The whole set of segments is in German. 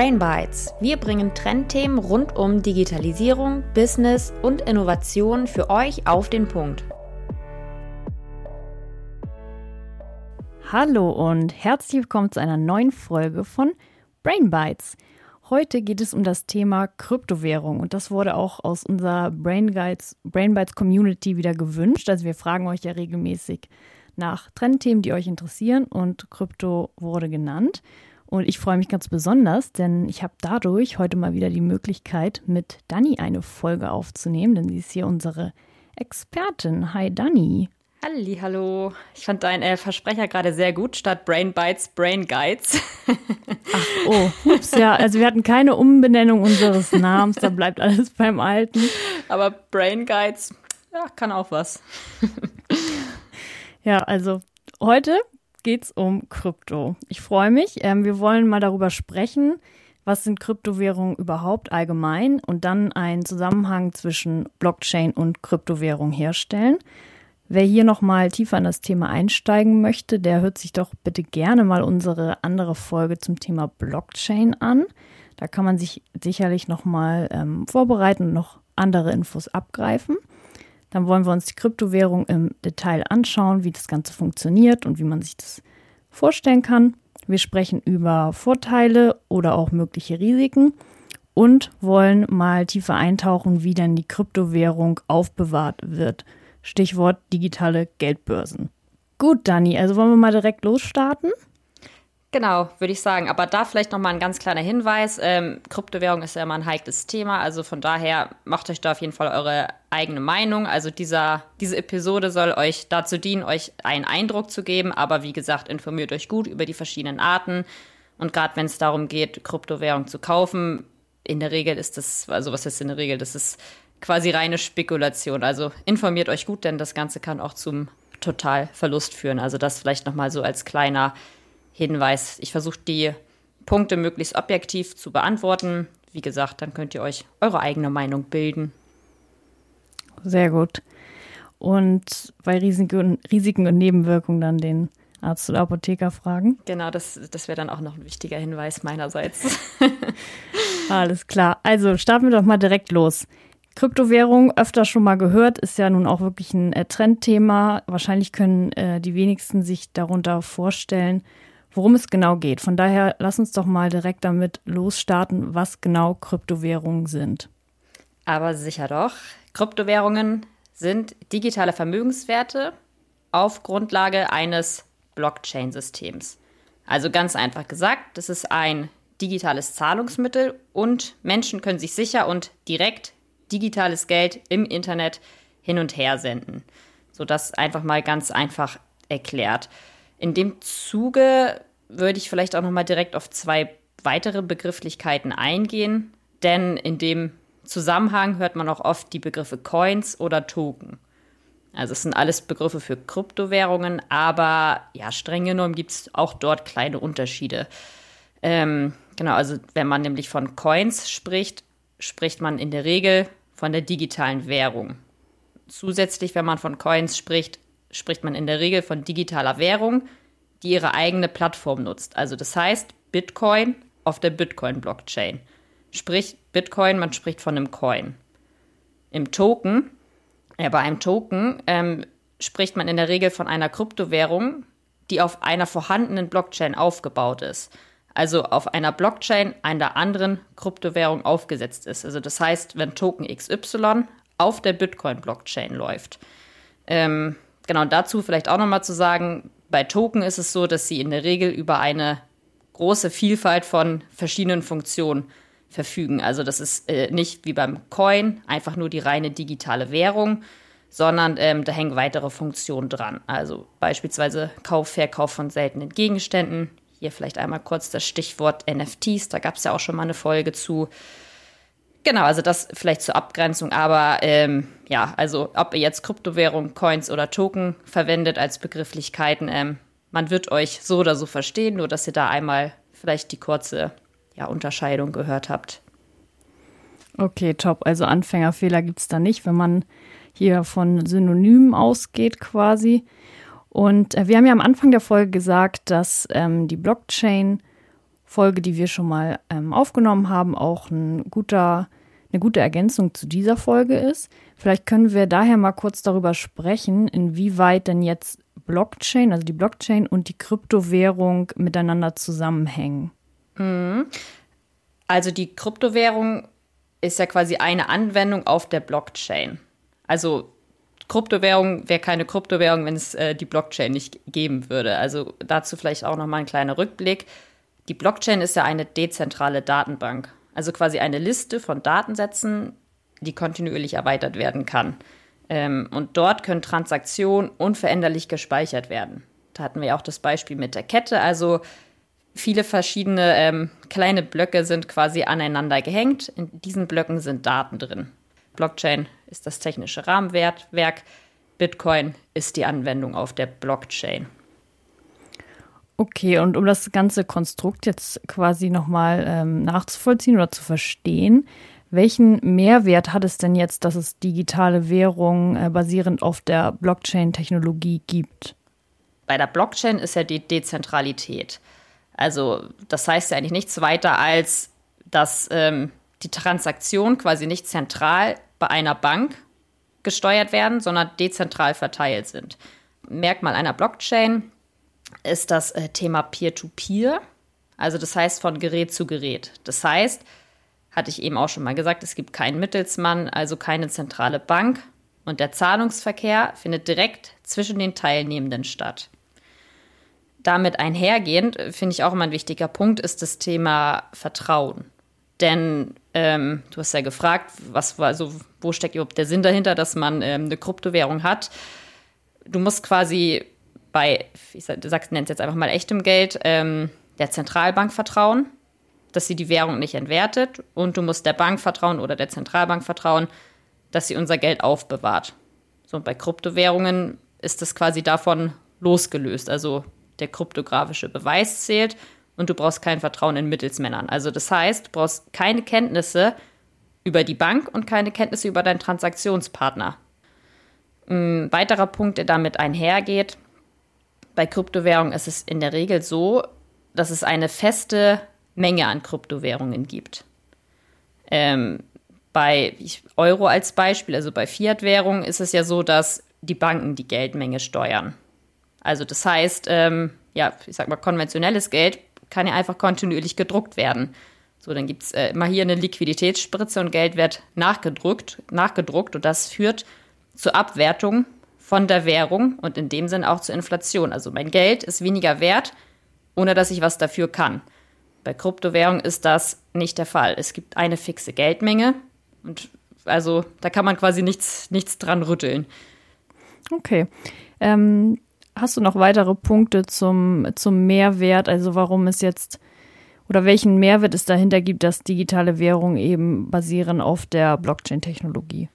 Brain Bites. Wir bringen Trendthemen rund um Digitalisierung, Business und Innovation für euch auf den Punkt. Hallo und herzlich willkommen zu einer neuen Folge von Brain Bites. Heute geht es um das Thema Kryptowährung und das wurde auch aus unserer Brain, Guides, Brain Bites Community wieder gewünscht. Also wir fragen euch ja regelmäßig nach Trendthemen, die euch interessieren und Krypto wurde genannt. Und ich freue mich ganz besonders, denn ich habe dadurch heute mal wieder die Möglichkeit, mit Dani eine Folge aufzunehmen, denn sie ist hier unsere Expertin. Hi Dani. Halli, hallo. Ich fand deinen äh, Versprecher gerade sehr gut, statt Brain Bites, Brain Guides. Ach, oh, ups, ja. Also wir hatten keine Umbenennung unseres Namens, da bleibt alles beim Alten. Aber Brain Guides, ja, kann auch was. ja, also heute geht es um Krypto. Ich freue mich. Ähm, wir wollen mal darüber sprechen, was sind Kryptowährungen überhaupt allgemein und dann einen Zusammenhang zwischen Blockchain und Kryptowährung herstellen. Wer hier nochmal tiefer in das Thema einsteigen möchte, der hört sich doch bitte gerne mal unsere andere Folge zum Thema Blockchain an. Da kann man sich sicherlich nochmal ähm, vorbereiten und noch andere Infos abgreifen. Dann wollen wir uns die Kryptowährung im Detail anschauen, wie das Ganze funktioniert und wie man sich das vorstellen kann. Wir sprechen über Vorteile oder auch mögliche Risiken und wollen mal tiefer eintauchen, wie dann die Kryptowährung aufbewahrt wird. Stichwort digitale Geldbörsen. Gut, Dani, also wollen wir mal direkt losstarten? Genau, würde ich sagen. Aber da vielleicht nochmal ein ganz kleiner Hinweis. Ähm, Kryptowährung ist ja immer ein heikles Thema. Also von daher macht euch da auf jeden Fall eure eigene Meinung. Also dieser, diese Episode soll euch dazu dienen, euch einen Eindruck zu geben. Aber wie gesagt, informiert euch gut über die verschiedenen Arten. Und gerade wenn es darum geht, Kryptowährung zu kaufen, in der Regel ist das, also was ist in der Regel? Das ist quasi reine Spekulation. Also informiert euch gut, denn das Ganze kann auch zum Totalverlust führen. Also das vielleicht nochmal so als kleiner Hinweis. Ich versuche die Punkte möglichst objektiv zu beantworten. Wie gesagt, dann könnt ihr euch eure eigene Meinung bilden. Sehr gut. Und bei Risiken, Risiken und Nebenwirkungen dann den Arzt oder Apotheker fragen. Genau, das, das wäre dann auch noch ein wichtiger Hinweis meinerseits. Alles klar. Also starten wir doch mal direkt los. Kryptowährung öfter schon mal gehört, ist ja nun auch wirklich ein äh, Trendthema. Wahrscheinlich können äh, die wenigsten sich darunter vorstellen, worum es genau geht. Von daher lass uns doch mal direkt damit losstarten, was genau Kryptowährungen sind. Aber sicher doch. Kryptowährungen sind digitale Vermögenswerte auf Grundlage eines Blockchain-Systems. Also ganz einfach gesagt, das ist ein digitales Zahlungsmittel und Menschen können sich sicher und direkt digitales Geld im Internet hin und her senden. So das einfach mal ganz einfach erklärt. In dem Zuge würde ich vielleicht auch noch mal direkt auf zwei weitere Begrifflichkeiten eingehen, denn in dem Zusammenhang hört man auch oft die Begriffe Coins oder Token. Also es sind alles Begriffe für Kryptowährungen, aber ja, streng genommen gibt es auch dort kleine Unterschiede. Ähm, genau, also wenn man nämlich von Coins spricht, spricht man in der Regel von der digitalen Währung. Zusätzlich, wenn man von Coins spricht, spricht man in der Regel von digitaler Währung, die ihre eigene Plattform nutzt. Also das heißt Bitcoin auf der Bitcoin-Blockchain. Sprich Bitcoin, man spricht von einem Coin. Im Token, ja, bei einem Token ähm, spricht man in der Regel von einer Kryptowährung, die auf einer vorhandenen Blockchain aufgebaut ist also auf einer Blockchain einer anderen Kryptowährung aufgesetzt ist. Also das heißt, wenn Token XY auf der Bitcoin-Blockchain läuft. Ähm, genau, dazu vielleicht auch nochmal zu sagen, bei Token ist es so, dass sie in der Regel über eine große Vielfalt von verschiedenen Funktionen verfügen. Also das ist äh, nicht wie beim Coin einfach nur die reine digitale Währung, sondern ähm, da hängen weitere Funktionen dran. Also beispielsweise Kauf, Verkauf von seltenen Gegenständen, hier vielleicht einmal kurz das Stichwort NFTs, da gab es ja auch schon mal eine Folge zu. Genau, also das vielleicht zur Abgrenzung, aber ähm, ja, also ob ihr jetzt Kryptowährung, Coins oder Token verwendet als Begrifflichkeiten, ähm, man wird euch so oder so verstehen, nur dass ihr da einmal vielleicht die kurze ja, Unterscheidung gehört habt. Okay, top. Also Anfängerfehler gibt es da nicht, wenn man hier von Synonymen ausgeht quasi. Und äh, wir haben ja am Anfang der Folge gesagt, dass ähm, die Blockchain Folge, die wir schon mal ähm, aufgenommen haben, auch ein guter, eine gute Ergänzung zu dieser Folge ist. Vielleicht können wir daher mal kurz darüber sprechen, inwieweit denn jetzt Blockchain, also die Blockchain und die Kryptowährung miteinander zusammenhängen. Mhm. Also die Kryptowährung ist ja quasi eine Anwendung auf der Blockchain. Also Kryptowährung wäre keine Kryptowährung, wenn es äh, die Blockchain nicht geben würde. Also dazu vielleicht auch nochmal ein kleiner Rückblick. Die Blockchain ist ja eine dezentrale Datenbank, also quasi eine Liste von Datensätzen, die kontinuierlich erweitert werden kann. Ähm, und dort können Transaktionen unveränderlich gespeichert werden. Da hatten wir auch das Beispiel mit der Kette. Also viele verschiedene ähm, kleine Blöcke sind quasi aneinander gehängt. In diesen Blöcken sind Daten drin. Blockchain ist das technische Rahmenwerk. Bitcoin ist die Anwendung auf der Blockchain. Okay, und um das ganze Konstrukt jetzt quasi nochmal ähm, nachzuvollziehen oder zu verstehen, welchen Mehrwert hat es denn jetzt, dass es digitale Währungen äh, basierend auf der Blockchain-Technologie gibt? Bei der Blockchain ist ja die Dezentralität. Also das heißt ja eigentlich nichts weiter als, dass ähm, die Transaktionen quasi nicht zentral bei einer Bank gesteuert werden, sondern dezentral verteilt sind. Merkmal einer Blockchain ist das äh, Thema Peer-to-Peer, -Peer, also das heißt von Gerät zu Gerät. Das heißt, hatte ich eben auch schon mal gesagt, es gibt keinen Mittelsmann, also keine zentrale Bank und der Zahlungsverkehr findet direkt zwischen den Teilnehmenden statt. Damit einhergehend, äh, finde ich auch immer ein wichtiger Punkt, ist das Thema Vertrauen. Denn ähm, du hast ja gefragt, was also, wo steckt überhaupt der Sinn dahinter, dass man ähm, eine Kryptowährung hat. Du musst quasi bei, ich sag, nenne es jetzt einfach mal echtem Geld, ähm, der Zentralbank vertrauen, dass sie die Währung nicht entwertet. Und du musst der Bank vertrauen oder der Zentralbank vertrauen, dass sie unser Geld aufbewahrt. So, und bei Kryptowährungen ist das quasi davon losgelöst. Also der kryptografische Beweis zählt und du brauchst kein Vertrauen in Mittelsmännern. Also das heißt, du brauchst keine Kenntnisse über die Bank und keine Kenntnisse über deinen Transaktionspartner. Ein weiterer Punkt, der damit einhergeht, bei Kryptowährungen ist es in der Regel so, dass es eine feste Menge an Kryptowährungen gibt. Ähm, bei Euro als Beispiel, also bei Fiat-Währungen, ist es ja so, dass die Banken die Geldmenge steuern. Also das heißt, ähm, ja, ich sag mal, konventionelles Geld kann ja einfach kontinuierlich gedruckt werden. So, dann gibt es äh, immer hier eine Liquiditätsspritze und Geld wird nachgedruckt, nachgedruckt und das führt zur Abwertung von der Währung und in dem Sinn auch zur Inflation. Also mein Geld ist weniger wert, ohne dass ich was dafür kann. Bei Kryptowährung ist das nicht der Fall. Es gibt eine fixe Geldmenge und also da kann man quasi nichts, nichts dran rütteln. Okay. Ähm, hast du noch weitere Punkte zum, zum Mehrwert, also warum es jetzt oder welchen Mehrwert es dahinter gibt, dass digitale Währungen eben basieren auf der Blockchain-Technologie?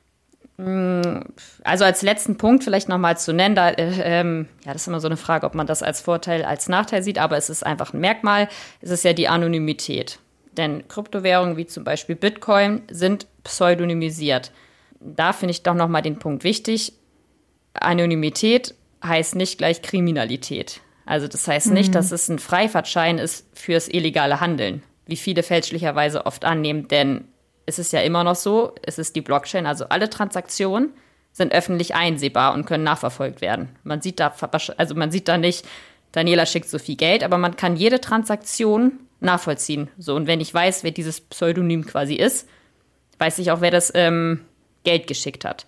Mm, also als letzten Punkt vielleicht nochmal zu nennen, da, äh, ähm, ja, das ist immer so eine Frage, ob man das als Vorteil, als Nachteil sieht, aber es ist einfach ein Merkmal, es ist ja die Anonymität. Denn Kryptowährungen wie zum Beispiel Bitcoin sind pseudonymisiert. Da finde ich doch nochmal den Punkt wichtig. Anonymität heißt nicht gleich Kriminalität. Also das heißt nicht, mhm. dass es ein Freifahrtschein ist fürs illegale Handeln, wie viele fälschlicherweise oft annehmen, denn es ist ja immer noch so, es ist die Blockchain, also alle Transaktionen sind öffentlich einsehbar und können nachverfolgt werden. Man sieht da, also man sieht da nicht, Daniela schickt so viel Geld, aber man kann jede Transaktion nachvollziehen. So, und wenn ich weiß, wer dieses Pseudonym quasi ist, weiß ich auch, wer das ähm, Geld geschickt hat.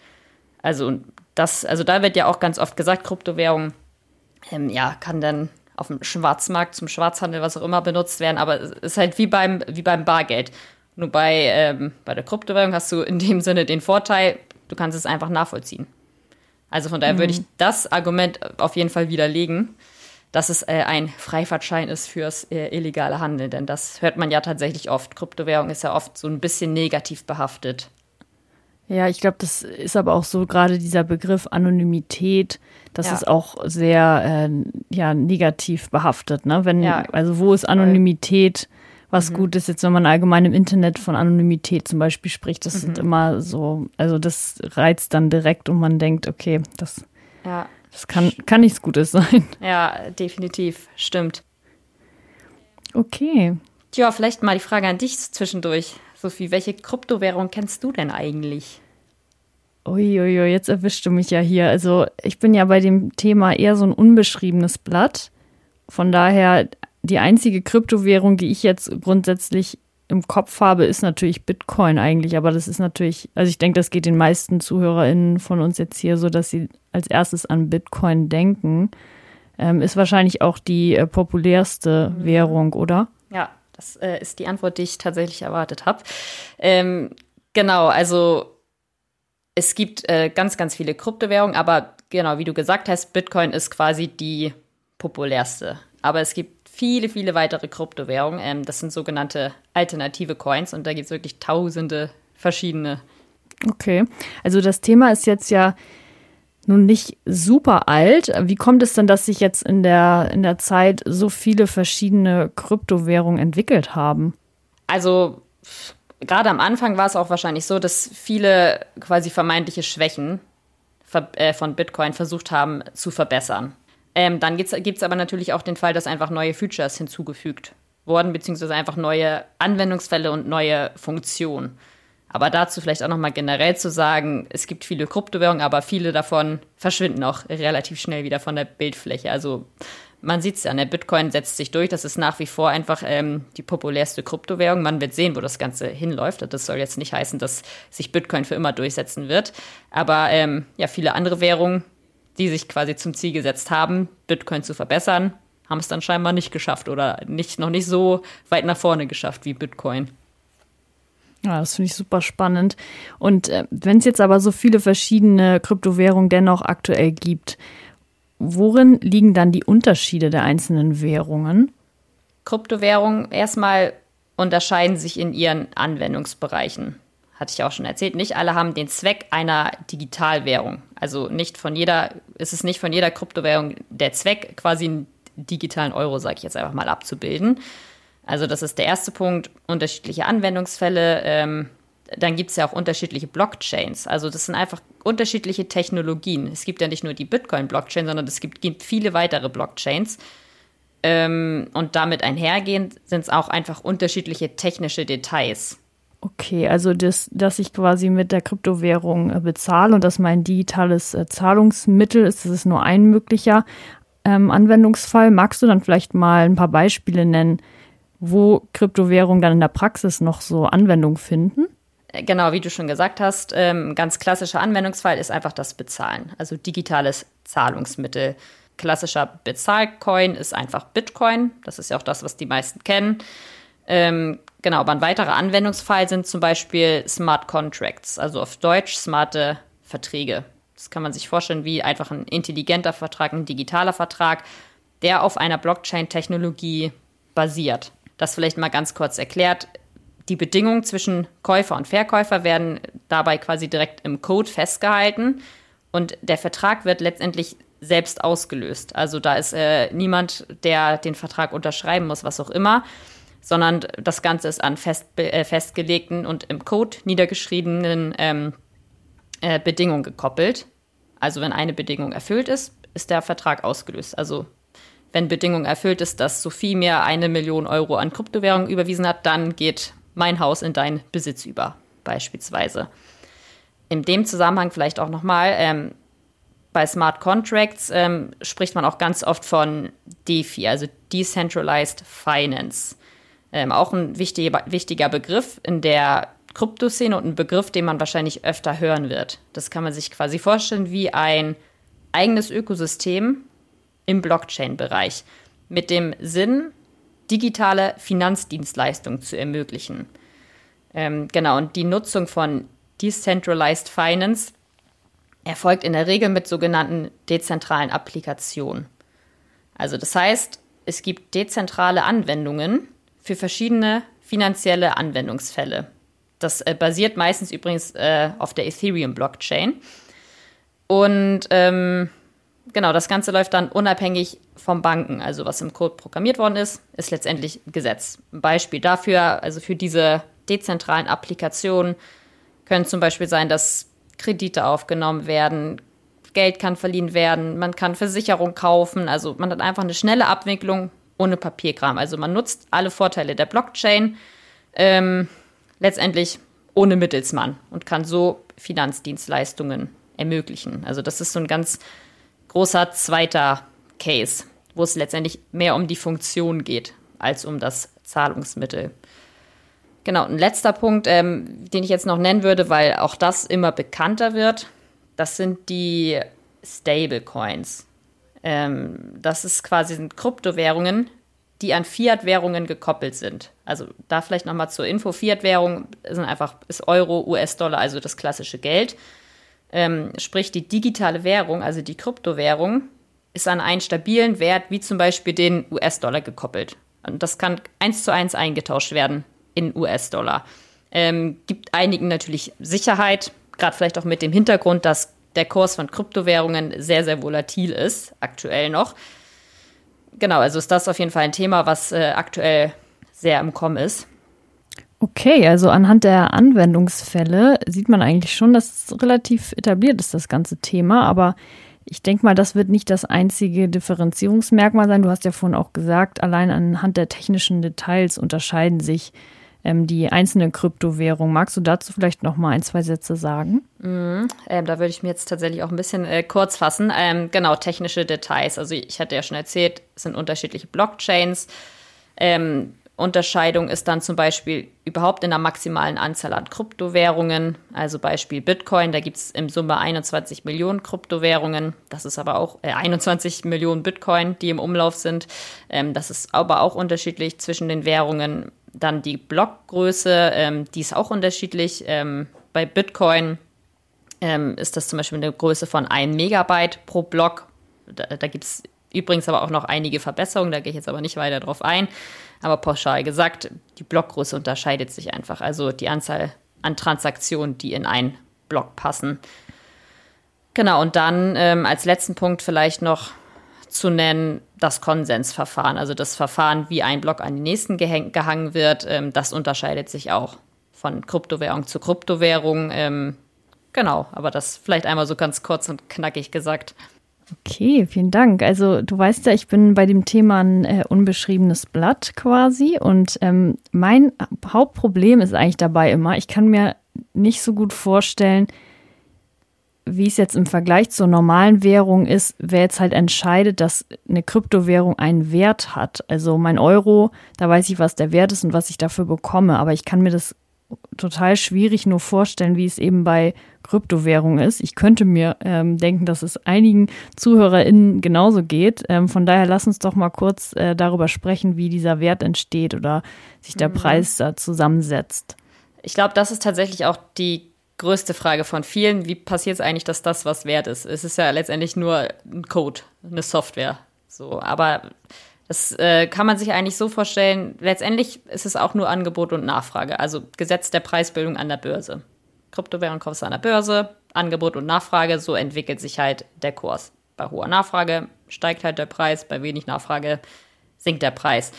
Also, das, also da wird ja auch ganz oft gesagt, Kryptowährung, ähm, ja, kann dann auf dem Schwarzmarkt zum Schwarzhandel, was auch immer, benutzt werden, aber es ist halt wie beim, wie beim Bargeld. Nur bei, ähm, bei der Kryptowährung hast du in dem Sinne den Vorteil, du kannst es einfach nachvollziehen. Also von daher mhm. würde ich das Argument auf jeden Fall widerlegen, dass es äh, ein Freifahrtschein ist fürs äh, illegale Handeln, denn das hört man ja tatsächlich oft. Kryptowährung ist ja oft so ein bisschen negativ behaftet. Ja, ich glaube, das ist aber auch so gerade dieser Begriff Anonymität, das ja. ist auch sehr äh, ja, negativ behaftet. Ne? Wenn, ja. Also wo ist Anonymität was mhm. gut ist, jetzt wenn man allgemein im Internet von Anonymität zum Beispiel spricht, das mhm. sind immer so, also das reizt dann direkt und man denkt, okay, das, ja. das kann, kann nichts Gutes sein. Ja, definitiv, stimmt. Okay, Ja, vielleicht mal die Frage an dich zwischendurch. Sophie, welche Kryptowährung kennst du denn eigentlich? Uiuiui, jetzt erwischst du mich ja hier. Also ich bin ja bei dem Thema eher so ein unbeschriebenes Blatt. Von daher, die einzige Kryptowährung, die ich jetzt grundsätzlich im Kopf habe, ist natürlich Bitcoin eigentlich. Aber das ist natürlich, also ich denke, das geht den meisten ZuhörerInnen von uns jetzt hier so, dass sie als erstes an Bitcoin denken. Ähm, ist wahrscheinlich auch die äh, populärste mhm. Währung, oder? Ja, das äh, ist die Antwort, die ich tatsächlich erwartet habe. Ähm, genau, also es gibt äh, ganz, ganz viele Kryptowährungen, aber genau, wie du gesagt hast, Bitcoin ist quasi die populärste. Aber es gibt viele, viele weitere Kryptowährungen. Ähm, das sind sogenannte alternative Coins und da gibt es wirklich tausende verschiedene. Okay, also das Thema ist jetzt ja nun nicht super alt. Wie kommt es denn, dass sich jetzt in der, in der Zeit so viele verschiedene Kryptowährungen entwickelt haben? Also gerade am Anfang war es auch wahrscheinlich so, dass viele quasi vermeintliche Schwächen äh, von Bitcoin versucht haben zu verbessern. Ähm, dann gibt es aber natürlich auch den Fall, dass einfach neue Features hinzugefügt wurden, beziehungsweise einfach neue Anwendungsfälle und neue Funktionen. Aber dazu vielleicht auch nochmal generell zu sagen, es gibt viele Kryptowährungen, aber viele davon verschwinden auch relativ schnell wieder von der Bildfläche. Also man sieht es ja, der ne? Bitcoin setzt sich durch. Das ist nach wie vor einfach ähm, die populärste Kryptowährung. Man wird sehen, wo das Ganze hinläuft. Das soll jetzt nicht heißen, dass sich Bitcoin für immer durchsetzen wird. Aber ähm, ja, viele andere Währungen, die sich quasi zum Ziel gesetzt haben, Bitcoin zu verbessern, haben es dann scheinbar nicht geschafft oder nicht, noch nicht so weit nach vorne geschafft wie Bitcoin. Ja, das finde ich super spannend. Und äh, wenn es jetzt aber so viele verschiedene Kryptowährungen dennoch aktuell gibt, Worin liegen dann die Unterschiede der einzelnen Währungen? Kryptowährungen erstmal unterscheiden sich in ihren Anwendungsbereichen. Hatte ich auch schon erzählt. Nicht alle haben den Zweck einer Digitalwährung. Also nicht von jeder, ist es nicht von jeder Kryptowährung der Zweck, quasi einen digitalen Euro, sage ich jetzt einfach mal, abzubilden. Also das ist der erste Punkt. Unterschiedliche Anwendungsfälle. Ähm, dann gibt es ja auch unterschiedliche Blockchains. Also das sind einfach unterschiedliche Technologien. Es gibt ja nicht nur die Bitcoin-Blockchain, sondern es gibt, gibt viele weitere Blockchains. Ähm, und damit einhergehend sind es auch einfach unterschiedliche technische Details. Okay, also das, dass ich quasi mit der Kryptowährung äh, bezahle und dass mein digitales äh, Zahlungsmittel ist, das ist nur ein möglicher ähm, Anwendungsfall. Magst du dann vielleicht mal ein paar Beispiele nennen, wo Kryptowährungen dann in der Praxis noch so Anwendung finden? Genau, wie du schon gesagt hast, ähm, ganz klassischer Anwendungsfall ist einfach das Bezahlen, also digitales Zahlungsmittel. Klassischer Bezahlcoin ist einfach Bitcoin. Das ist ja auch das, was die meisten kennen. Ähm, genau, aber ein weiterer Anwendungsfall sind zum Beispiel Smart Contracts, also auf Deutsch smarte Verträge. Das kann man sich vorstellen wie einfach ein intelligenter Vertrag, ein digitaler Vertrag, der auf einer Blockchain-Technologie basiert. Das vielleicht mal ganz kurz erklärt die Bedingungen zwischen Käufer und Verkäufer werden dabei quasi direkt im Code festgehalten und der Vertrag wird letztendlich selbst ausgelöst. Also da ist äh, niemand, der den Vertrag unterschreiben muss, was auch immer, sondern das Ganze ist an fest, äh, festgelegten und im Code niedergeschriebenen ähm, äh, Bedingungen gekoppelt. Also wenn eine Bedingung erfüllt ist, ist der Vertrag ausgelöst. Also wenn Bedingung erfüllt ist, dass Sophie mir eine Million Euro an Kryptowährung überwiesen hat, dann geht mein Haus in deinen Besitz über, beispielsweise. In dem Zusammenhang vielleicht auch nochmal, ähm, bei Smart Contracts ähm, spricht man auch ganz oft von DeFi, also Decentralized Finance. Ähm, auch ein wichtiger, wichtiger Begriff in der Kryptoszene und ein Begriff, den man wahrscheinlich öfter hören wird. Das kann man sich quasi vorstellen wie ein eigenes Ökosystem im Blockchain-Bereich mit dem Sinn, digitale Finanzdienstleistungen zu ermöglichen. Ähm, genau, und die Nutzung von Decentralized Finance erfolgt in der Regel mit sogenannten dezentralen Applikationen. Also das heißt, es gibt dezentrale Anwendungen für verschiedene finanzielle Anwendungsfälle. Das äh, basiert meistens übrigens äh, auf der Ethereum-Blockchain. Und ähm, genau, das Ganze läuft dann unabhängig vom Banken. Also was im Code programmiert worden ist, ist letztendlich Gesetz. Ein Beispiel dafür, also für diese dezentralen Applikationen können zum Beispiel sein, dass Kredite aufgenommen werden, Geld kann verliehen werden, man kann Versicherung kaufen. Also man hat einfach eine schnelle Abwicklung ohne Papierkram. Also man nutzt alle Vorteile der Blockchain ähm, letztendlich ohne Mittelsmann und kann so Finanzdienstleistungen ermöglichen. Also das ist so ein ganz großer zweiter Case, wo es letztendlich mehr um die Funktion geht als um das Zahlungsmittel. Genau, ein letzter Punkt, ähm, den ich jetzt noch nennen würde, weil auch das immer bekannter wird, das sind die Stablecoins. Ähm, das ist quasi Kryptowährungen, die an Fiat-Währungen gekoppelt sind. Also da vielleicht nochmal zur Info. Fiat-Währung sind einfach ist Euro, US-Dollar, also das klassische Geld. Ähm, sprich, die digitale Währung, also die Kryptowährung, ist an einen stabilen Wert, wie zum Beispiel den US-Dollar gekoppelt. Und das kann eins zu eins eingetauscht werden in US-Dollar. Ähm, gibt einigen natürlich Sicherheit, gerade vielleicht auch mit dem Hintergrund, dass der Kurs von Kryptowährungen sehr, sehr volatil ist, aktuell noch. Genau, also ist das auf jeden Fall ein Thema, was äh, aktuell sehr im Kommen ist. Okay, also anhand der Anwendungsfälle sieht man eigentlich schon, dass es relativ etabliert ist, das ganze Thema. Aber ich denke mal, das wird nicht das einzige Differenzierungsmerkmal sein. Du hast ja vorhin auch gesagt, allein anhand der technischen Details unterscheiden sich ähm, die einzelnen Kryptowährungen. Magst du dazu vielleicht noch mal ein, zwei Sätze sagen? Mhm, ähm, da würde ich mir jetzt tatsächlich auch ein bisschen äh, kurz fassen. Ähm, genau, technische Details. Also ich hatte ja schon erzählt, es sind unterschiedliche Blockchains. Ähm, Unterscheidung ist dann zum Beispiel überhaupt in der maximalen Anzahl an Kryptowährungen. Also Beispiel Bitcoin, da gibt es im Summe 21 Millionen Kryptowährungen. Das ist aber auch äh, 21 Millionen Bitcoin, die im Umlauf sind. Ähm, das ist aber auch unterschiedlich zwischen den Währungen. Dann die Blockgröße, ähm, die ist auch unterschiedlich. Ähm, bei Bitcoin ähm, ist das zum Beispiel eine Größe von 1 Megabyte pro Block. Da, da gibt es übrigens aber auch noch einige Verbesserungen, da gehe ich jetzt aber nicht weiter drauf ein. Aber pauschal gesagt, die Blockgröße unterscheidet sich einfach. Also die Anzahl an Transaktionen, die in einen Block passen. Genau, und dann ähm, als letzten Punkt vielleicht noch zu nennen, das Konsensverfahren, also das Verfahren, wie ein Block an den nächsten gehangen wird, ähm, das unterscheidet sich auch von Kryptowährung zu Kryptowährung. Ähm, genau, aber das vielleicht einmal so ganz kurz und knackig gesagt. Okay, vielen Dank. Also du weißt ja, ich bin bei dem Thema ein äh, unbeschriebenes Blatt quasi und ähm, mein Hauptproblem ist eigentlich dabei immer, ich kann mir nicht so gut vorstellen, wie es jetzt im Vergleich zur normalen Währung ist, wer jetzt halt entscheidet, dass eine Kryptowährung einen Wert hat. Also mein Euro, da weiß ich, was der Wert ist und was ich dafür bekomme, aber ich kann mir das total schwierig nur vorstellen, wie es eben bei Kryptowährung ist. Ich könnte mir ähm, denken, dass es einigen ZuhörerInnen genauso geht. Ähm, von daher lass uns doch mal kurz äh, darüber sprechen, wie dieser Wert entsteht oder sich der mhm. Preis da zusammensetzt. Ich glaube, das ist tatsächlich auch die größte Frage von vielen. Wie passiert es eigentlich, dass das was wert ist? Es ist ja letztendlich nur ein Code, eine Software. So, aber das äh, kann man sich eigentlich so vorstellen. Letztendlich ist es auch nur Angebot und Nachfrage, also Gesetz der Preisbildung an der Börse. Kryptowährung kaufst du an der Börse, Angebot und Nachfrage, so entwickelt sich halt der Kurs. Bei hoher Nachfrage steigt halt der Preis, bei wenig Nachfrage sinkt der Preis.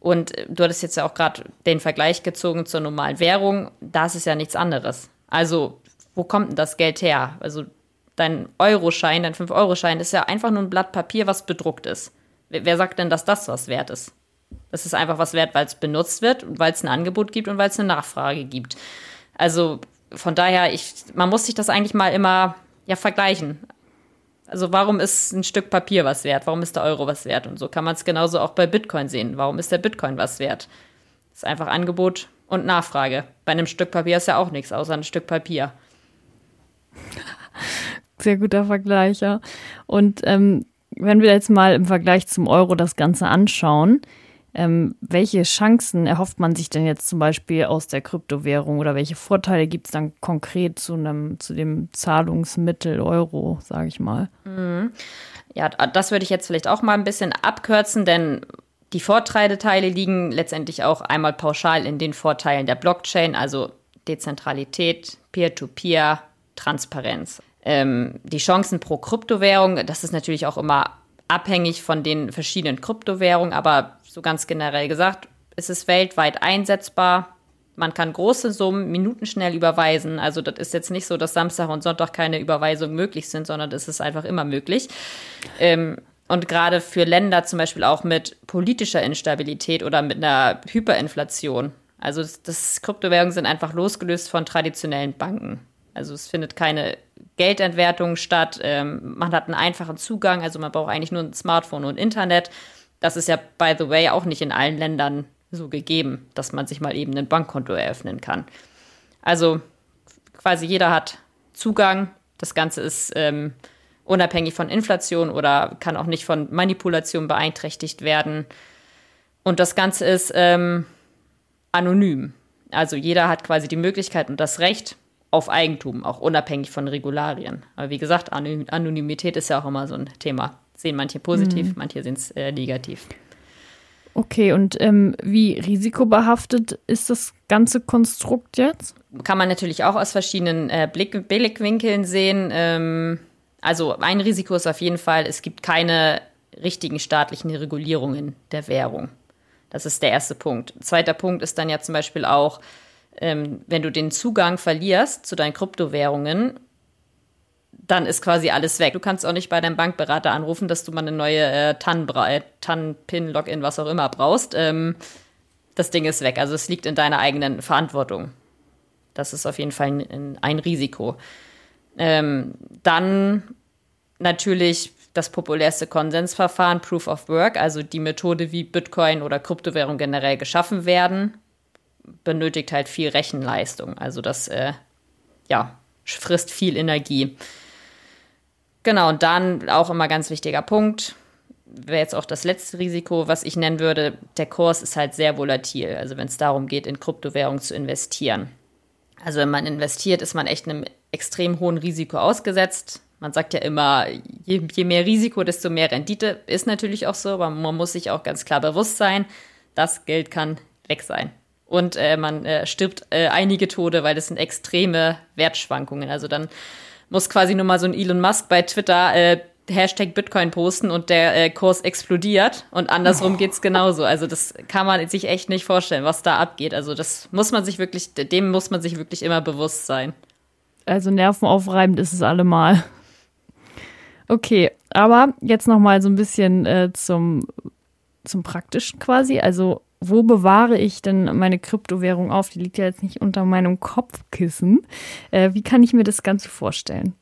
Und du hattest jetzt ja auch gerade den Vergleich gezogen zur normalen Währung. Da ist ja nichts anderes. Also, wo kommt denn das Geld her? Also, dein Euroschein, dein 5-Euro-Schein ist ja einfach nur ein Blatt Papier, was bedruckt ist. Wer sagt denn, dass das was wert ist? Das ist einfach was wert, weil es benutzt wird und weil es ein Angebot gibt und weil es eine Nachfrage gibt. Also von daher, ich, man muss sich das eigentlich mal immer ja, vergleichen. Also warum ist ein Stück Papier was wert? Warum ist der Euro was wert? Und so kann man es genauso auch bei Bitcoin sehen. Warum ist der Bitcoin was wert? Das ist einfach Angebot und Nachfrage. Bei einem Stück Papier ist ja auch nichts, außer ein Stück Papier. Sehr guter Vergleich, ja. Und ähm, wenn wir jetzt mal im Vergleich zum Euro das Ganze anschauen, ähm, welche Chancen erhofft man sich denn jetzt zum Beispiel aus der Kryptowährung oder welche Vorteile gibt es dann konkret zu, einem, zu dem Zahlungsmittel Euro, sage ich mal? Mhm. Ja, das würde ich jetzt vielleicht auch mal ein bisschen abkürzen, denn die Vorteile liegen letztendlich auch einmal pauschal in den Vorteilen der Blockchain, also Dezentralität, Peer-to-Peer, -Peer, Transparenz. Ähm, die Chancen pro Kryptowährung, das ist natürlich auch immer abhängig von den verschiedenen Kryptowährungen, aber so ganz generell gesagt, es ist weltweit einsetzbar. Man kann große Summen minutenschnell überweisen. Also das ist jetzt nicht so, dass Samstag und Sonntag keine Überweisungen möglich sind, sondern das ist einfach immer möglich. Ähm, Und gerade für Länder zum Beispiel auch mit politischer Instabilität oder mit einer Hyperinflation. Also das, das Kryptowährungen sind einfach losgelöst von traditionellen Banken. Also es findet keine Geldentwertung statt. Ähm, man hat einen einfachen Zugang. Also man braucht eigentlich nur ein Smartphone und Internet. Das ist ja, by the way, auch nicht in allen Ländern so gegeben, dass man sich mal eben ein Bankkonto eröffnen kann. Also quasi jeder hat Zugang. Das Ganze ist ähm, unabhängig von Inflation oder kann auch nicht von Manipulation beeinträchtigt werden. Und das Ganze ist ähm, anonym. Also jeder hat quasi die Möglichkeit und das Recht auf Eigentum, auch unabhängig von Regularien. Aber wie gesagt, Anonymität ist ja auch immer so ein Thema. Sehen manche positiv, mhm. manche sehen es äh, negativ. Okay, und ähm, wie risikobehaftet ist das ganze Konstrukt jetzt? Kann man natürlich auch aus verschiedenen äh, Blick Blickwinkeln sehen. Ähm, also ein Risiko ist auf jeden Fall, es gibt keine richtigen staatlichen Regulierungen der Währung. Das ist der erste Punkt. Zweiter Punkt ist dann ja zum Beispiel auch, ähm, wenn du den Zugang verlierst zu deinen Kryptowährungen, dann ist quasi alles weg. Du kannst auch nicht bei deinem Bankberater anrufen, dass du mal eine neue äh, TAN-PIN, Login, was auch immer brauchst. Ähm, das Ding ist weg. Also es liegt in deiner eigenen Verantwortung. Das ist auf jeden Fall ein, ein Risiko. Ähm, dann natürlich das populärste Konsensverfahren, Proof of Work, also die Methode, wie Bitcoin oder Kryptowährung generell geschaffen werden, benötigt halt viel Rechenleistung. Also das, äh, ja, frisst viel Energie. Genau, und dann auch immer ganz wichtiger Punkt, wäre jetzt auch das letzte Risiko, was ich nennen würde, der Kurs ist halt sehr volatil, also wenn es darum geht, in Kryptowährung zu investieren. Also wenn man investiert, ist man echt einem extrem hohen Risiko ausgesetzt. Man sagt ja immer, je, je, mehr Risiko, desto mehr Rendite. Ist natürlich auch so, aber man muss sich auch ganz klar bewusst sein, das Geld kann weg sein. Und äh, man äh, stirbt äh, einige Tode, weil das sind extreme Wertschwankungen. Also dann muss quasi nur mal so ein Elon Musk bei Twitter äh, Hashtag Bitcoin posten und der äh, Kurs explodiert und andersrum oh. geht's genauso. Also das kann man sich echt nicht vorstellen, was da abgeht. Also das muss man sich wirklich, dem muss man sich wirklich immer bewusst sein. Also nervenaufreibend ist es allemal. Okay, aber jetzt noch mal so ein bisschen äh, zum zum praktischen quasi. Also wo bewahre ich denn meine Kryptowährung auf? Die liegt ja jetzt nicht unter meinem Kopfkissen. Äh, wie kann ich mir das Ganze vorstellen?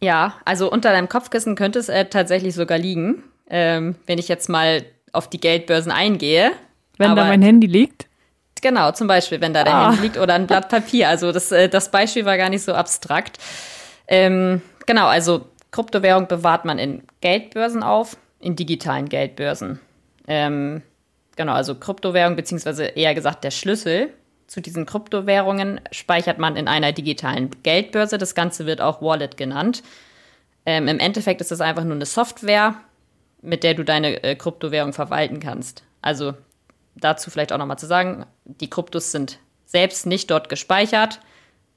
Ja, also unter deinem Kopfkissen könnte es äh, tatsächlich sogar liegen, ähm, wenn ich jetzt mal auf die Geldbörsen eingehe. Wenn Aber, da mein Handy liegt? Genau, zum Beispiel, wenn da dein ah. Handy liegt oder ein Blatt Papier. Also das, äh, das Beispiel war gar nicht so abstrakt. Ähm, genau, also Kryptowährung bewahrt man in Geldbörsen auf, in digitalen Geldbörsen. Ähm, genau, also Kryptowährung, beziehungsweise eher gesagt der Schlüssel zu diesen Kryptowährungen speichert man in einer digitalen Geldbörse. Das Ganze wird auch Wallet genannt. Ähm, Im Endeffekt ist das einfach nur eine Software, mit der du deine äh, Kryptowährung verwalten kannst. Also dazu vielleicht auch nochmal zu sagen, die Kryptos sind selbst nicht dort gespeichert,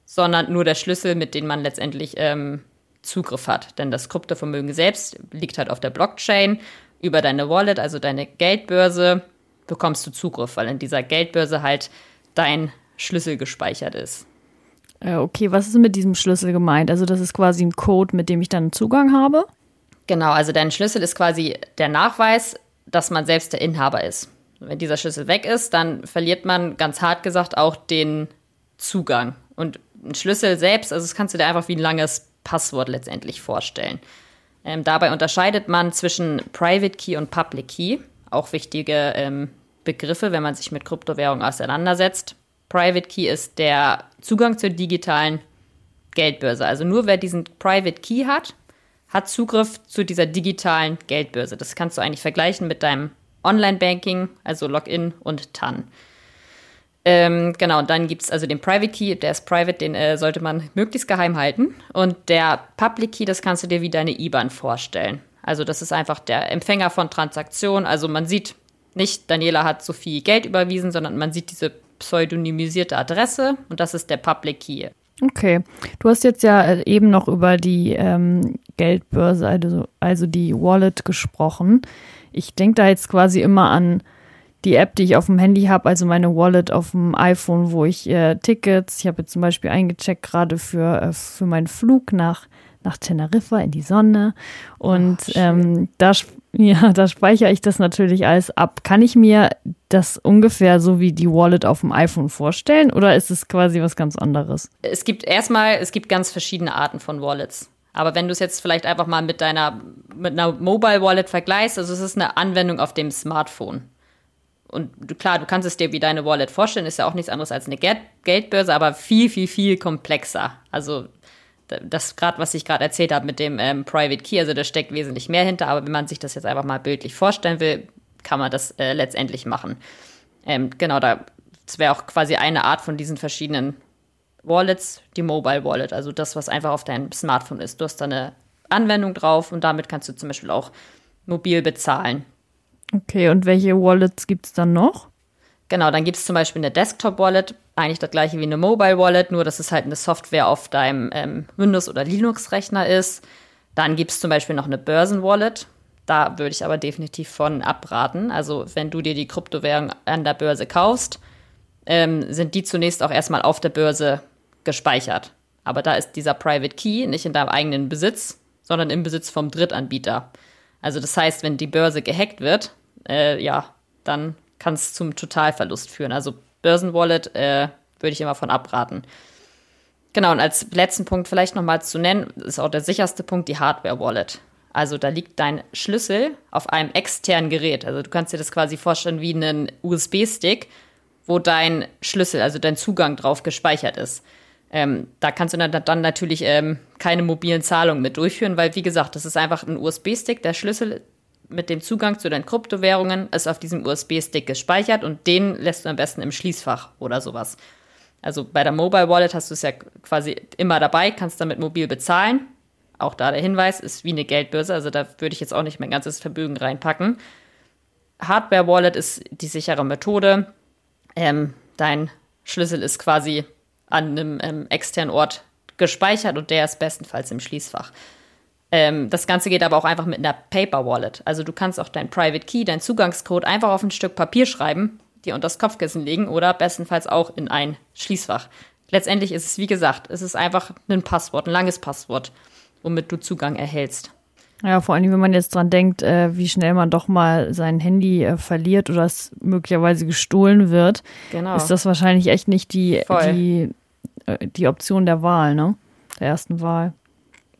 sondern nur der Schlüssel, mit dem man letztendlich ähm, Zugriff hat. Denn das Kryptovermögen selbst liegt halt auf der Blockchain über deine Wallet, also deine Geldbörse, bekommst du Zugriff, weil in dieser Geldbörse halt dein Schlüssel gespeichert ist. Äh, okay, was ist mit diesem Schlüssel gemeint? Also das ist quasi ein Code, mit dem ich dann Zugang habe? Genau, also dein Schlüssel ist quasi der Nachweis, dass man selbst der Inhaber ist. Wenn dieser Schlüssel weg ist, dann verliert man ganz hart gesagt auch den Zugang. Und ein Schlüssel selbst, also das kannst du dir einfach wie ein langes Passwort letztendlich vorstellen. Ähm, dabei unterscheidet man zwischen Private Key und Public Key, auch wichtige ähm, Begriffe, wenn man sich mit Kryptowährung auseinandersetzt. Private Key ist der Zugang zur digitalen Geldbörse. Also nur wer diesen Private Key hat, hat Zugriff zu dieser digitalen Geldbörse. Das kannst du eigentlich vergleichen mit deinem Online-Banking, also Login und TAN. Ähm, genau, und dann gibt es also den Private Key, der ist private, den äh, sollte man möglichst geheim halten. Und der Public Key, das kannst du dir wie deine IBAN vorstellen. Also das ist einfach der Empfänger von Transaktionen. Also man sieht nicht, Daniela hat so viel Geld überwiesen, sondern man sieht diese pseudonymisierte Adresse und das ist der Public Key. Okay, du hast jetzt ja äh, eben noch über die ähm, Geldbörse, also, also die Wallet gesprochen. Ich denke da jetzt quasi immer an die App, die ich auf dem Handy habe, also meine Wallet auf dem iPhone, wo ich äh, Tickets, ich habe jetzt zum Beispiel eingecheckt gerade für, äh, für meinen Flug nach, nach Teneriffa in die Sonne. Und Ach, ähm, da, ja, da speichere ich das natürlich alles ab. Kann ich mir das ungefähr so wie die Wallet auf dem iPhone vorstellen oder ist es quasi was ganz anderes? Es gibt erstmal, es gibt ganz verschiedene Arten von Wallets. Aber wenn du es jetzt vielleicht einfach mal mit deiner, mit einer Mobile Wallet vergleichst, also es ist eine Anwendung auf dem Smartphone. Und klar, du kannst es dir wie deine Wallet vorstellen, ist ja auch nichts anderes als eine Geld Geldbörse, aber viel, viel, viel komplexer. Also das gerade, was ich gerade erzählt habe mit dem ähm, Private Key, also da steckt wesentlich mehr hinter, aber wenn man sich das jetzt einfach mal bildlich vorstellen will, kann man das äh, letztendlich machen. Ähm, genau, da wäre auch quasi eine Art von diesen verschiedenen Wallets, die Mobile Wallet, also das, was einfach auf deinem Smartphone ist. Du hast da eine Anwendung drauf und damit kannst du zum Beispiel auch mobil bezahlen. Okay, und welche Wallets gibt es dann noch? Genau, dann gibt es zum Beispiel eine Desktop-Wallet, eigentlich das gleiche wie eine Mobile Wallet, nur dass es halt eine Software auf deinem ähm, Windows- oder Linux-Rechner ist. Dann gibt es zum Beispiel noch eine Börsen-Wallet. Da würde ich aber definitiv von abraten. Also wenn du dir die Kryptowährung an der Börse kaufst, ähm, sind die zunächst auch erstmal auf der Börse gespeichert. Aber da ist dieser Private Key nicht in deinem eigenen Besitz, sondern im Besitz vom Drittanbieter. Also das heißt, wenn die Börse gehackt wird, äh, ja, dann kann es zum Totalverlust führen. Also Börsenwallet äh, würde ich immer von abraten. Genau, und als letzten Punkt vielleicht nochmal zu nennen, ist auch der sicherste Punkt die Hardware-Wallet. Also da liegt dein Schlüssel auf einem externen Gerät. Also du kannst dir das quasi vorstellen wie einen USB-Stick, wo dein Schlüssel, also dein Zugang drauf gespeichert ist. Ähm, da kannst du dann, natürlich ähm, keine mobilen Zahlungen mit durchführen, weil, wie gesagt, das ist einfach ein USB-Stick. Der Schlüssel mit dem Zugang zu deinen Kryptowährungen ist auf diesem USB-Stick gespeichert und den lässt du am besten im Schließfach oder sowas. Also bei der Mobile Wallet hast du es ja quasi immer dabei, kannst damit mobil bezahlen. Auch da der Hinweis ist wie eine Geldbörse, also da würde ich jetzt auch nicht mein ganzes Vermögen reinpacken. Hardware Wallet ist die sichere Methode. Ähm, dein Schlüssel ist quasi an einem ähm, externen Ort gespeichert und der ist bestenfalls im Schließfach. Ähm, das Ganze geht aber auch einfach mit einer Paper Wallet. Also du kannst auch dein Private Key, dein Zugangscode einfach auf ein Stück Papier schreiben, dir unter das Kopfkissen legen oder bestenfalls auch in ein Schließfach. Letztendlich ist es, wie gesagt, es ist einfach ein Passwort, ein langes Passwort, womit du Zugang erhältst. Ja, vor allem, wenn man jetzt dran denkt, äh, wie schnell man doch mal sein Handy äh, verliert oder es möglicherweise gestohlen wird, genau. ist das wahrscheinlich echt nicht die, die, äh, die Option der Wahl, ne? Der ersten Wahl.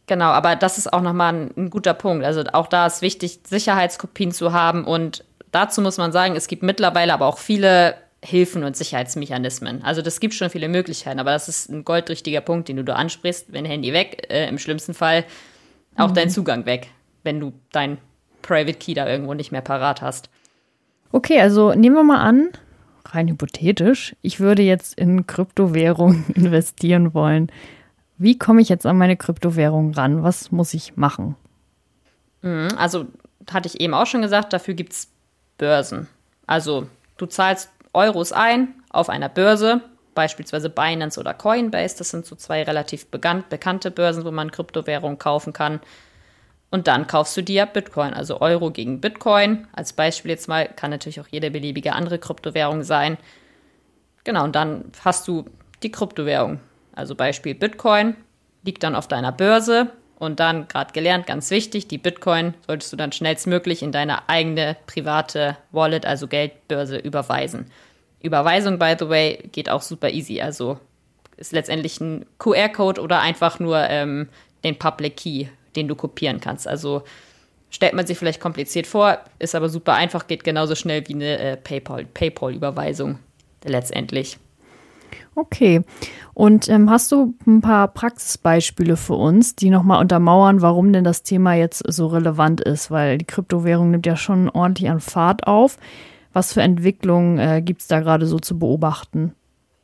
Genau, aber das ist auch nochmal ein, ein guter Punkt. Also auch da ist wichtig, Sicherheitskopien zu haben. Und dazu muss man sagen, es gibt mittlerweile aber auch viele Hilfen und Sicherheitsmechanismen. Also das gibt schon viele Möglichkeiten, aber das ist ein goldrichtiger Punkt, den du da ansprichst. Wenn Handy weg, äh, im schlimmsten Fall auch mhm. dein Zugang weg, wenn du dein Private Key da irgendwo nicht mehr parat hast. Okay, also nehmen wir mal an, rein hypothetisch, ich würde jetzt in Kryptowährungen investieren wollen. Wie komme ich jetzt an meine Kryptowährung ran? Was muss ich machen? Mhm, also, hatte ich eben auch schon gesagt, dafür gibt es Börsen. Also, du zahlst Euros ein auf einer Börse, beispielsweise Binance oder Coinbase. Das sind so zwei relativ bekannt, bekannte Börsen, wo man Kryptowährungen kaufen kann. Und dann kaufst du dir Bitcoin, also Euro gegen Bitcoin. Als Beispiel jetzt mal, kann natürlich auch jede beliebige andere Kryptowährung sein. Genau, und dann hast du die Kryptowährung. Also Beispiel Bitcoin liegt dann auf deiner Börse und dann, gerade gelernt, ganz wichtig, die Bitcoin solltest du dann schnellstmöglich in deine eigene private Wallet, also Geldbörse, überweisen. Überweisung, by the way, geht auch super easy. Also ist letztendlich ein QR-Code oder einfach nur ähm, den Public Key, den du kopieren kannst. Also stellt man sich vielleicht kompliziert vor, ist aber super einfach, geht genauso schnell wie eine äh, PayPal-Überweisung letztendlich. Okay. Und ähm, hast du ein paar Praxisbeispiele für uns, die nochmal untermauern, warum denn das Thema jetzt so relevant ist? Weil die Kryptowährung nimmt ja schon ordentlich an Fahrt auf. Was für Entwicklungen äh, gibt es da gerade so zu beobachten?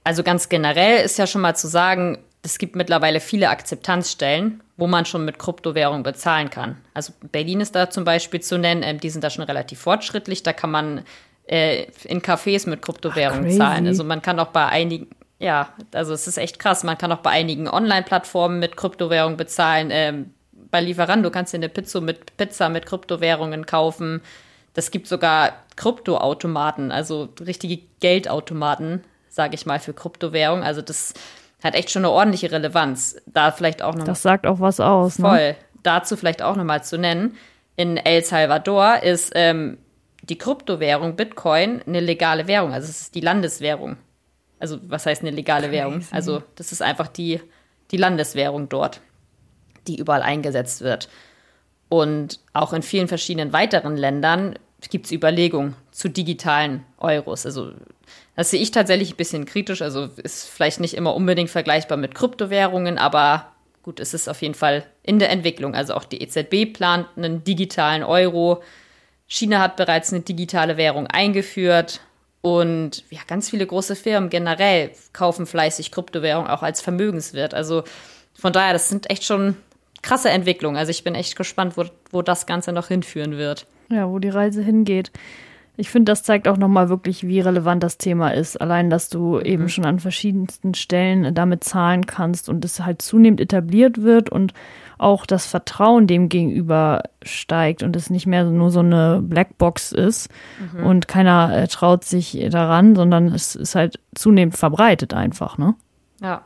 Also ganz generell ist ja schon mal zu sagen, es gibt mittlerweile viele Akzeptanzstellen, wo man schon mit Kryptowährung bezahlen kann. Also Berlin ist da zum Beispiel zu nennen, ähm, die sind da schon relativ fortschrittlich. Da kann man äh, in Cafés mit Kryptowährung Ach, zahlen. Also man kann auch bei einigen, ja, also es ist echt krass. Man kann auch bei einigen Online-Plattformen mit Kryptowährung bezahlen. Ähm, bei Lieferando kannst du eine Pizza mit Pizza mit Kryptowährungen kaufen. Das gibt sogar Kryptoautomaten, also richtige Geldautomaten, sage ich mal, für Kryptowährung. Also das hat echt schon eine ordentliche Relevanz. Da vielleicht auch noch. Das sagt auch was aus. Ne? Voll. Dazu vielleicht auch nochmal zu nennen. In El Salvador ist ähm, die Kryptowährung Bitcoin eine legale Währung. Also es ist die Landeswährung. Also was heißt eine legale Crazy. Währung? Also das ist einfach die, die Landeswährung dort, die überall eingesetzt wird. Und auch in vielen verschiedenen weiteren Ländern gibt es Überlegungen zu digitalen Euros. Also das sehe ich tatsächlich ein bisschen kritisch. Also ist vielleicht nicht immer unbedingt vergleichbar mit Kryptowährungen, aber gut, es ist auf jeden Fall in der Entwicklung. Also auch die EZB plant einen digitalen Euro. China hat bereits eine digitale Währung eingeführt. Und ja, ganz viele große Firmen generell kaufen fleißig Kryptowährung auch als Vermögenswert. Also von daher, das sind echt schon krasse Entwicklungen. Also ich bin echt gespannt, wo, wo das Ganze noch hinführen wird. Ja, wo die Reise hingeht. Ich finde, das zeigt auch nochmal wirklich, wie relevant das Thema ist. Allein, dass du mhm. eben schon an verschiedensten Stellen damit zahlen kannst und es halt zunehmend etabliert wird und auch das Vertrauen dem gegenüber steigt und es nicht mehr nur so eine Blackbox ist mhm. und keiner äh, traut sich daran, sondern es ist halt zunehmend verbreitet einfach, ne? Ja.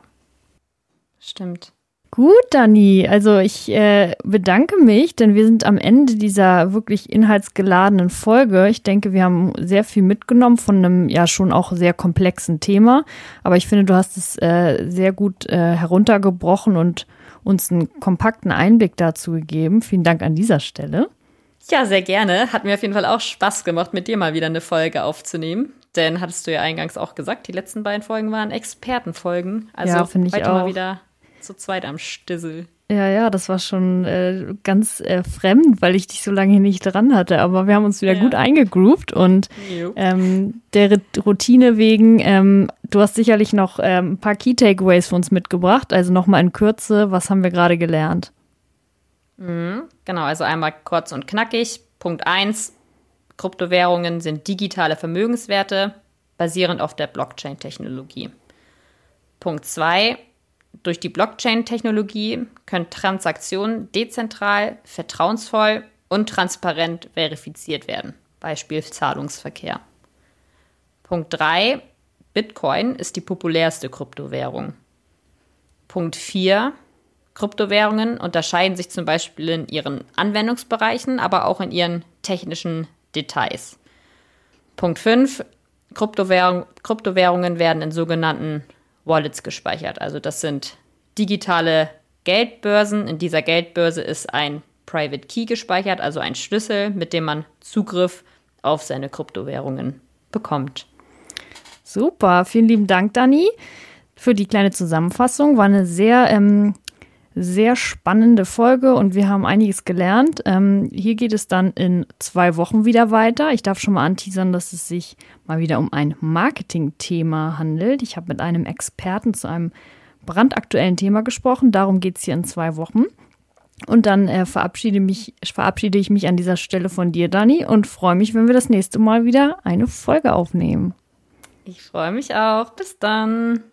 Stimmt. Gut, Dani. Also ich äh, bedanke mich, denn wir sind am Ende dieser wirklich inhaltsgeladenen Folge. Ich denke, wir haben sehr viel mitgenommen von einem ja schon auch sehr komplexen Thema. Aber ich finde, du hast es äh, sehr gut äh, heruntergebrochen und uns einen kompakten Einblick dazu gegeben. Vielen Dank an dieser Stelle. Ja, sehr gerne. Hat mir auf jeden Fall auch Spaß gemacht, mit dir mal wieder eine Folge aufzunehmen. Denn hattest du ja eingangs auch gesagt, die letzten beiden Folgen waren Expertenfolgen. Also ja, finde ich heute auch. mal wieder zu zweit am Stissel. Ja, ja, das war schon äh, ganz äh, fremd, weil ich dich so lange nicht dran hatte. Aber wir haben uns wieder ja. gut eingegroovt und ähm, der Routine wegen, ähm, du hast sicherlich noch ähm, ein paar Key Takeaways für uns mitgebracht. Also nochmal in Kürze, was haben wir gerade gelernt? Mhm, genau, also einmal kurz und knackig. Punkt 1, Kryptowährungen sind digitale Vermögenswerte basierend auf der Blockchain-Technologie. Punkt 2, durch die Blockchain-Technologie können Transaktionen dezentral, vertrauensvoll und transparent verifiziert werden. Beispiel Zahlungsverkehr. Punkt 3. Bitcoin ist die populärste Kryptowährung. Punkt 4. Kryptowährungen unterscheiden sich zum Beispiel in ihren Anwendungsbereichen, aber auch in ihren technischen Details. Punkt 5. Kryptowährung, Kryptowährungen werden in sogenannten Wallets gespeichert. Also das sind digitale Geldbörsen. In dieser Geldbörse ist ein Private Key gespeichert, also ein Schlüssel, mit dem man Zugriff auf seine Kryptowährungen bekommt. Super, vielen lieben Dank, Dani, für die kleine Zusammenfassung. War eine sehr ähm, sehr spannende Folge und wir haben einiges gelernt. Ähm, hier geht es dann in zwei Wochen wieder weiter. Ich darf schon mal anteasern, dass es sich mal wieder um ein Marketing-Thema handelt. Ich habe mit einem Experten zu einem brandaktuellen Thema gesprochen. Darum geht es hier in zwei Wochen. Und dann äh, verabschiede, mich, verabschiede ich mich an dieser Stelle von dir, Dani, und freue mich, wenn wir das nächste Mal wieder eine Folge aufnehmen. Ich freue mich auch. Bis dann.